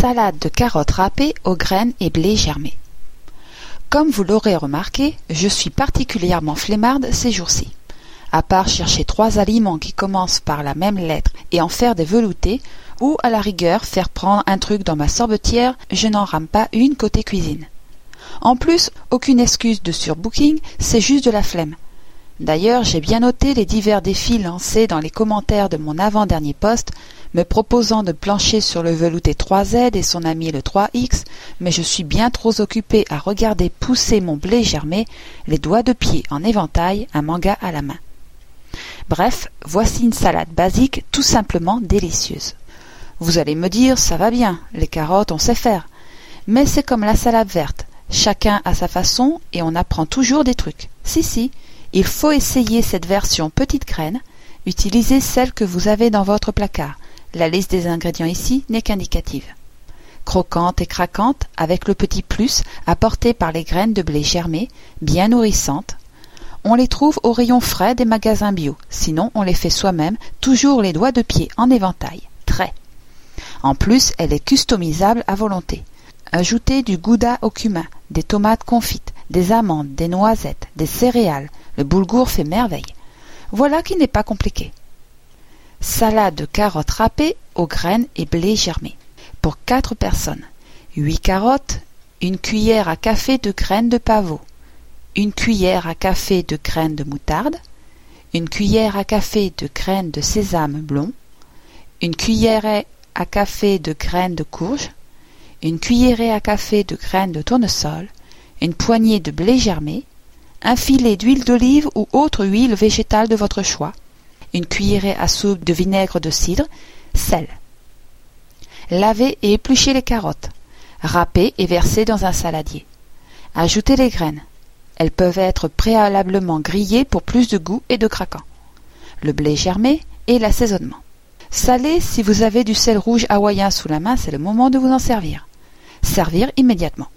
Salade de carottes râpées aux graines et blé germé. Comme vous l'aurez remarqué, je suis particulièrement flemmarde ces jours-ci. À part chercher trois aliments qui commencent par la même lettre et en faire des veloutés, ou à la rigueur faire prendre un truc dans ma sorbetière, je n'en rame pas une côté cuisine. En plus, aucune excuse de surbooking, c'est juste de la flemme. D'ailleurs, j'ai bien noté les divers défis lancés dans les commentaires de mon avant-dernier poste, me proposant de plancher sur le velouté 3Z et son ami le 3X, mais je suis bien trop occupé à regarder pousser mon blé germé, les doigts de pied en éventail, un manga à la main. Bref, voici une salade basique tout simplement délicieuse. Vous allez me dire, ça va bien, les carottes on sait faire. Mais c'est comme la salade verte, chacun à sa façon et on apprend toujours des trucs. Si si, il faut essayer cette version petite graine, utilisez celle que vous avez dans votre placard. La liste des ingrédients ici n'est qu'indicative. Croquante et craquante, avec le petit plus apporté par les graines de blé germées, bien nourrissantes. On les trouve au rayon frais des magasins bio, sinon on les fait soi-même, toujours les doigts de pied en éventail. Très. En plus, elle est customisable à volonté. Ajoutez du gouda au cumin, des tomates confites, des amandes, des noisettes, des céréales, le boulgour fait merveille. Voilà qui n'est pas compliqué. Salade de carottes râpées aux graines et blé germé. Pour quatre personnes. Huit carottes, une cuillère à café de graines de pavot, une cuillère à café de graines de moutarde, une cuillère à café de graines de sésame blond, une cuillère à café de graines de courge, une cuillerée à café de graines de tournesol, une poignée de blé germé, un filet d'huile d'olive ou autre huile végétale de votre choix, une cuillerée à soupe de vinaigre de cidre, sel. Lavez et épluchez les carottes. Râpez et versez dans un saladier. Ajoutez les graines. Elles peuvent être préalablement grillées pour plus de goût et de craquant. Le blé germé et l'assaisonnement. Salez si vous avez du sel rouge hawaïen sous la main, c'est le moment de vous en servir. Servir immédiatement.